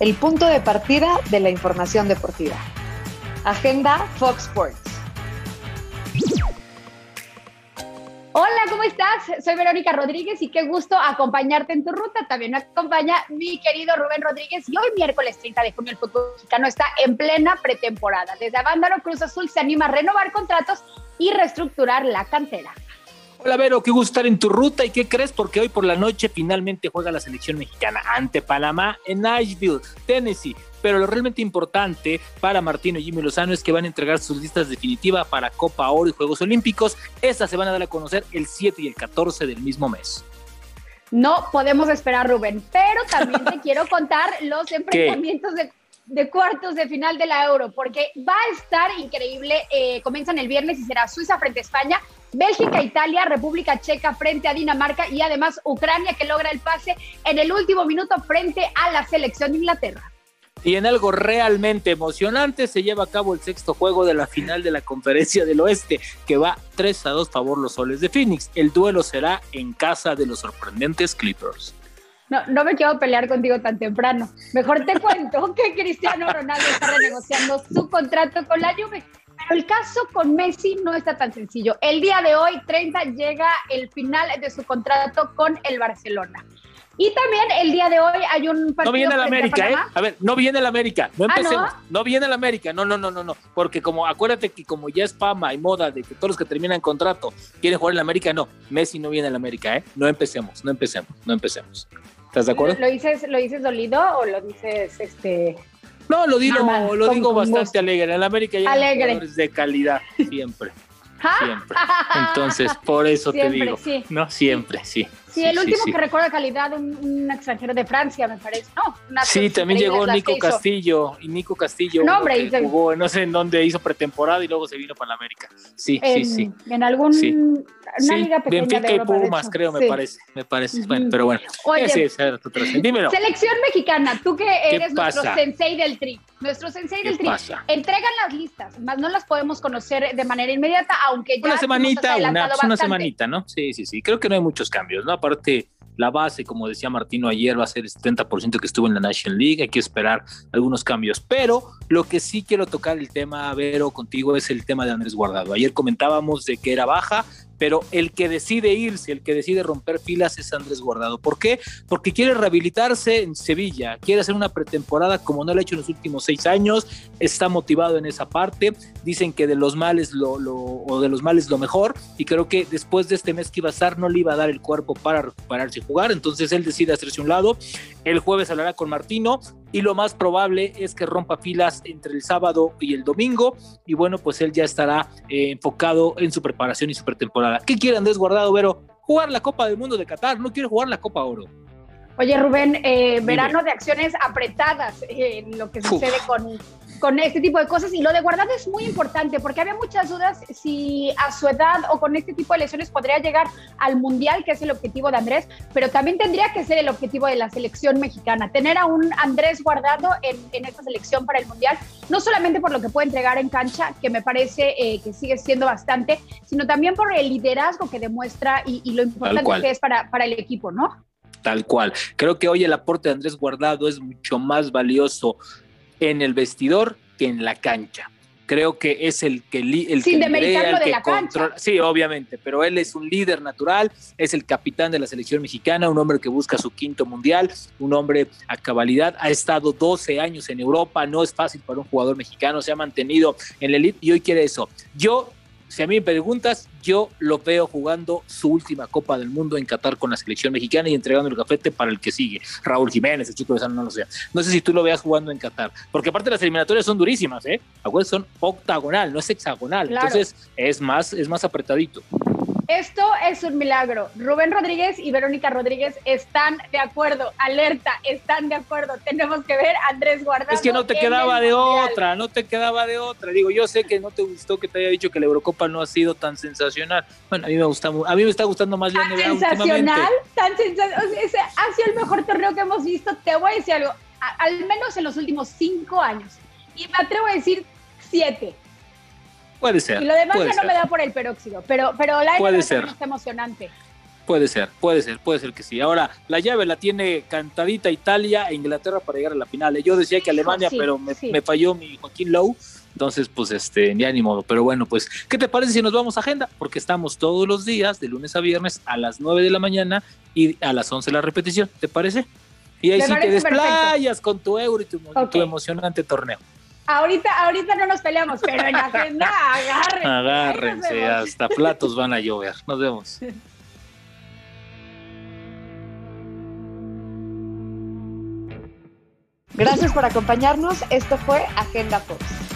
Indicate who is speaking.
Speaker 1: el punto de partida de la información deportiva. Agenda Fox Sports.
Speaker 2: Hola, ¿cómo estás? Soy Verónica Rodríguez y qué gusto acompañarte en tu ruta. También me acompaña mi querido Rubén Rodríguez y hoy miércoles 30 de junio el fútbol mexicano está en plena pretemporada. Desde Avándaro Cruz Azul se anima a renovar contratos y reestructurar la cantera.
Speaker 3: Hola Vero, qué gusto estar en tu ruta y qué crees porque hoy por la noche finalmente juega la selección mexicana ante Panamá en Nashville, Tennessee. Pero lo realmente importante para Martino y Jimmy Lozano es que van a entregar sus listas definitivas para Copa Oro y Juegos Olímpicos. Estas se van a dar a conocer el 7 y el 14 del mismo mes.
Speaker 2: No podemos esperar, Rubén, pero también te quiero contar los enfrentamientos de de cuartos de final de la Euro, porque va a estar increíble. Eh, comienzan el viernes y será Suiza frente a España, Bélgica, Italia, República Checa frente a Dinamarca y además Ucrania que logra el pase en el último minuto frente a la selección de Inglaterra.
Speaker 3: Y en algo realmente emocionante se lleva a cabo el sexto juego de la final de la Conferencia del Oeste, que va 3 a 2 favor los soles de Phoenix. El duelo será en casa de los sorprendentes Clippers.
Speaker 2: No, no me quiero pelear contigo tan temprano. Mejor te cuento que Cristiano Ronaldo está renegociando su contrato con la Juve. Pero el caso con Messi no está tan sencillo. El día de hoy, 30, llega el final de su contrato con el Barcelona. Y también el día de hoy hay un
Speaker 3: partido. No viene el América, ¿eh? A ver, no viene el América. No ah, empecemos. ¿no? viene el América. No, no, no, no, no. Porque como acuérdate que como ya es fama y moda de que todos los que terminan contrato quieren jugar en el América, no. Messi no viene al América, ¿eh? No empecemos, no empecemos, no empecemos. ¿Estás de acuerdo?
Speaker 2: ¿Lo, dices, ¿Lo dices dolido o lo dices este.?
Speaker 3: No, lo digo, lo digo bastante alegre. En América hay jugadores de calidad, siempre. Siempre. Entonces, por eso te digo. No, siempre, sí.
Speaker 2: Sí, el último que recuerda calidad, un, un, extranjero de Francia, me parece. No,
Speaker 3: sí, también llegó Nico Castillo. Y Nico Castillo no, hombre, jugó, no sé en dónde hizo pretemporada y luego se vino para la América. Sí, sí, sí.
Speaker 2: En algún. Sí. Una liga pequeña
Speaker 3: Benfica y Pumas, creo, me parece. Me parece. Bueno, pero bueno. Oye,
Speaker 2: Dímelo. Selección mexicana, tú que eres nuestro sensei del tri. Nuestro sensei del tri. Entregan las listas, más no las podemos conocer de manera inmediata, aunque ya.
Speaker 3: Una semanita, una, una semanita, ¿no? Sí, sí, sí. Creo que no hay muchos cambios, ¿no? Aparte, la base, como decía Martino ayer, va a ser el 70% que estuvo en la National League. Hay que esperar algunos cambios. Pero lo que sí quiero tocar el tema, Vero, contigo, es el tema de Andrés Guardado. Ayer comentábamos de que era baja, pero el que decide irse, el que decide romper filas es Andrés Guardado. ¿Por qué? Porque quiere rehabilitarse en Sevilla, quiere hacer una pretemporada como no lo ha hecho en los últimos seis años, está motivado en esa parte, dicen que de los males lo, o de los males lo mejor, y creo que después de este mes que iba a estar no le iba a dar el cuerpo para recuperarse y jugar, entonces él decide hacerse un lado, el jueves hablará con Martino, y lo más probable es que rompa filas entre el sábado y el domingo y bueno, pues él ya estará eh, enfocado en su preparación y su pretemporada. ¿Qué quiere Andrés Guardado, Vero? Jugar la Copa del Mundo de Qatar, no quiere jugar la Copa Oro.
Speaker 2: Oye, Rubén, eh, verano de acciones apretadas en lo que sucede con con este tipo de cosas. Y lo de guardado es muy importante porque había muchas dudas si a su edad o con este tipo de lesiones podría llegar al Mundial, que es el objetivo de Andrés, pero también tendría que ser el objetivo de la selección mexicana. Tener a un Andrés guardado en, en esta selección para el Mundial, no solamente por lo que puede entregar en cancha, que me parece eh, que sigue siendo bastante, sino también por el liderazgo que demuestra y, y lo importante que es para, para el equipo, ¿no?
Speaker 3: Tal cual. Creo que hoy el aporte de Andrés Guardado es mucho más valioso en el vestidor que en la cancha. Creo que es el que, el
Speaker 2: Sin que el que controla.
Speaker 3: Sí, obviamente, pero él es un líder natural, es el capitán de la selección mexicana, un hombre que busca su quinto mundial, un hombre a cabalidad, ha estado 12 años en Europa, no es fácil para un jugador mexicano, se ha mantenido en la elite y hoy quiere eso. Yo si a mí me preguntas, yo lo veo jugando su última Copa del Mundo en Qatar con la selección mexicana y entregando el cafete para el que sigue. Raúl Jiménez, el chico de San, no lo sé. No sé si tú lo veas jugando en Qatar, porque aparte las eliminatorias son durísimas, ¿eh? Son octagonal, no es hexagonal. Entonces es más, es más apretadito.
Speaker 2: Esto es un milagro. Rubén Rodríguez y Verónica Rodríguez están de acuerdo. Alerta, están de acuerdo. Tenemos que ver a Andrés Guardado.
Speaker 3: Es que no te quedaba de otra, no te quedaba de otra. Digo, yo sé que no te gustó que te haya dicho que la Eurocopa no ha sido tan sensacional. Bueno, a mí me gusta, a mí me está gustando más la NBA
Speaker 2: sensacional, tan sensacional. ha sido el mejor torneo que hemos visto. Te voy a decir algo, al menos en los últimos cinco años. Y me atrevo a decir siete.
Speaker 3: Puede ser.
Speaker 2: Y lo demás ya no me da por el peróxido, pero, pero la
Speaker 3: puede ser.
Speaker 2: está emocionante.
Speaker 3: Puede ser, puede ser, puede ser que sí. Ahora, la llave la tiene cantadita Italia e Inglaterra para llegar a la final. Yo decía que Alemania, pero me, falló mi Joaquín Lowe. Entonces, pues, este, ya ni modo. Pero bueno, pues, ¿qué te parece si nos vamos a agenda? Porque estamos todos los días, de lunes a viernes, a las 9 de la mañana y a las 11 la repetición. ¿Te parece? Y ahí sí te desplayas con tu euro y tu, tu emocionante torneo.
Speaker 2: Ahorita, ahorita no nos peleamos, pero en agenda agárrense.
Speaker 3: Agárrense, hasta platos van a llover. Nos vemos.
Speaker 1: Gracias por acompañarnos. Esto fue Agenda Fox.